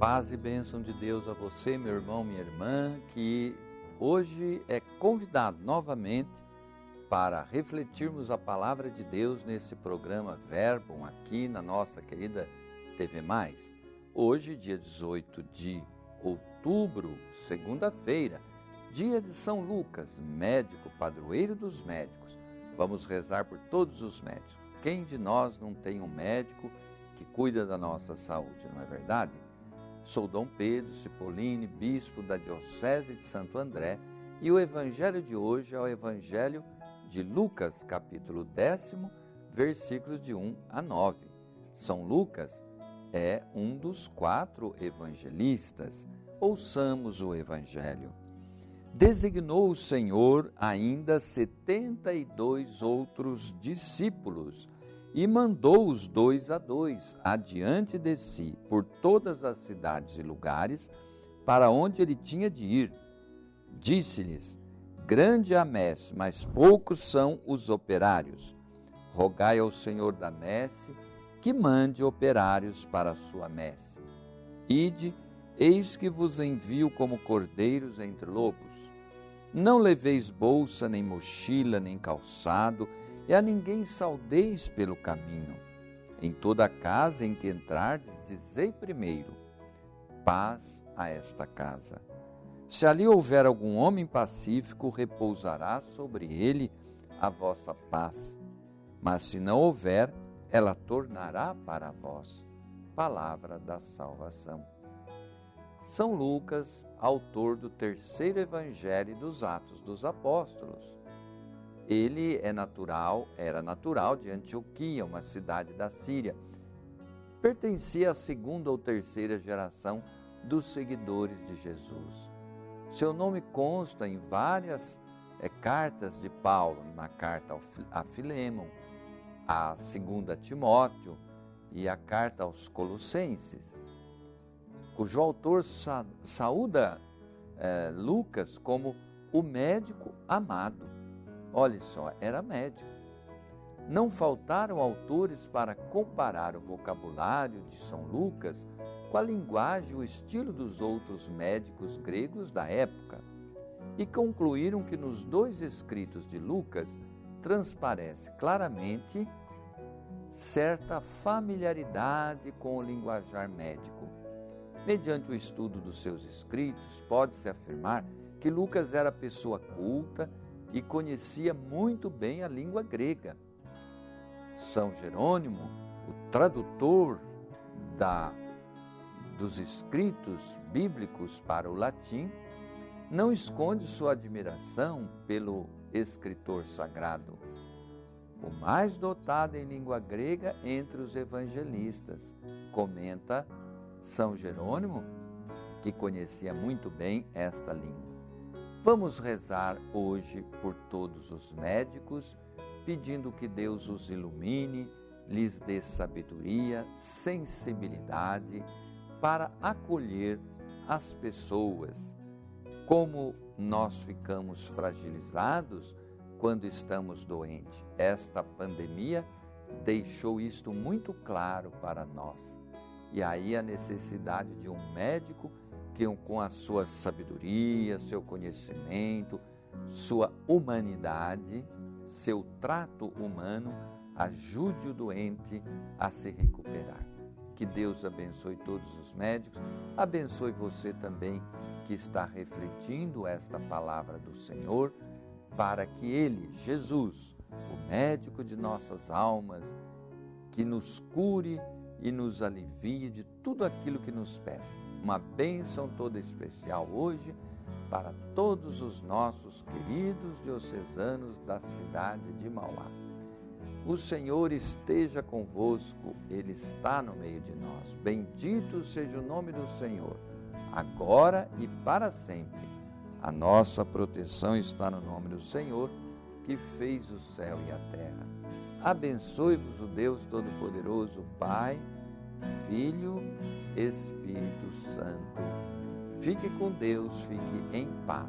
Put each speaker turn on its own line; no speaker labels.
Paz e bênção de Deus a você, meu irmão, minha irmã, que hoje é convidado novamente para refletirmos a palavra de Deus nesse programa Verbo aqui na nossa querida TV Mais. Hoje, dia 18 de outubro, segunda-feira, dia de São Lucas, médico, padroeiro dos médicos. Vamos rezar por todos os médicos. Quem de nós não tem um médico que cuida da nossa saúde, não é verdade? Sou Dom Pedro Cipollini, bispo da Diocese de Santo André, e o evangelho de hoje é o evangelho de Lucas, capítulo décimo, versículos de 1 a 9. São Lucas é um dos quatro evangelistas. Ouçamos o evangelho. Designou o Senhor ainda setenta e dois outros discípulos e mandou os dois a dois adiante de si por todas as cidades e lugares para onde ele tinha de ir. Disse-lhes: Grande a messe, mas poucos são os operários. Rogai ao Senhor da messe que mande operários para a sua messe. Ide, eis que vos envio como cordeiros entre lobos. Não leveis bolsa, nem mochila, nem calçado, e a ninguém saudeis pelo caminho. Em toda casa em que entrardes, dizei primeiro: paz a esta casa. Se ali houver algum homem pacífico, repousará sobre ele a vossa paz. Mas se não houver, ela tornará para vós. Palavra da salvação. São Lucas, autor do terceiro evangelho dos Atos dos Apóstolos ele é natural, era natural de Antioquia, uma cidade da Síria. Pertencia à segunda ou terceira geração dos seguidores de Jesus. Seu nome consta em várias é, cartas de Paulo, na carta a Filemon, a segunda a Timóteo e a carta aos Colossenses, cujo autor sa saúda é, Lucas como o médico amado. Olhe só, era médico. Não faltaram autores para comparar o vocabulário de São Lucas com a linguagem e o estilo dos outros médicos gregos da época e concluíram que nos dois escritos de Lucas transparece claramente certa familiaridade com o linguajar médico. Mediante o estudo dos seus escritos, pode-se afirmar que Lucas era pessoa culta e conhecia muito bem a língua grega. São Jerônimo, o tradutor da, dos escritos bíblicos para o latim, não esconde sua admiração pelo escritor sagrado, o mais dotado em língua grega entre os evangelistas, comenta São Jerônimo, que conhecia muito bem esta língua. Vamos rezar hoje por todos os médicos, pedindo que Deus os ilumine, lhes dê sabedoria, sensibilidade para acolher as pessoas. Como nós ficamos fragilizados quando estamos doentes. Esta pandemia deixou isto muito claro para nós. E aí a necessidade de um médico com a sua sabedoria, seu conhecimento, sua humanidade, seu trato humano, ajude o doente a se recuperar. Que Deus abençoe todos os médicos, abençoe você também que está refletindo esta palavra do Senhor, para que Ele, Jesus, o médico de nossas almas, que nos cure e nos alivie de tudo aquilo que nos pesa uma bênção toda especial hoje para todos os nossos queridos diocesanos da cidade de Mauá. O Senhor esteja convosco, Ele está no meio de nós. Bendito seja o nome do Senhor, agora e para sempre. A nossa proteção está no nome do Senhor, que fez o céu e a terra. Abençoe-vos o Deus Todo-Poderoso, Pai Filho, Espírito Santo. Fique com Deus, fique em paz.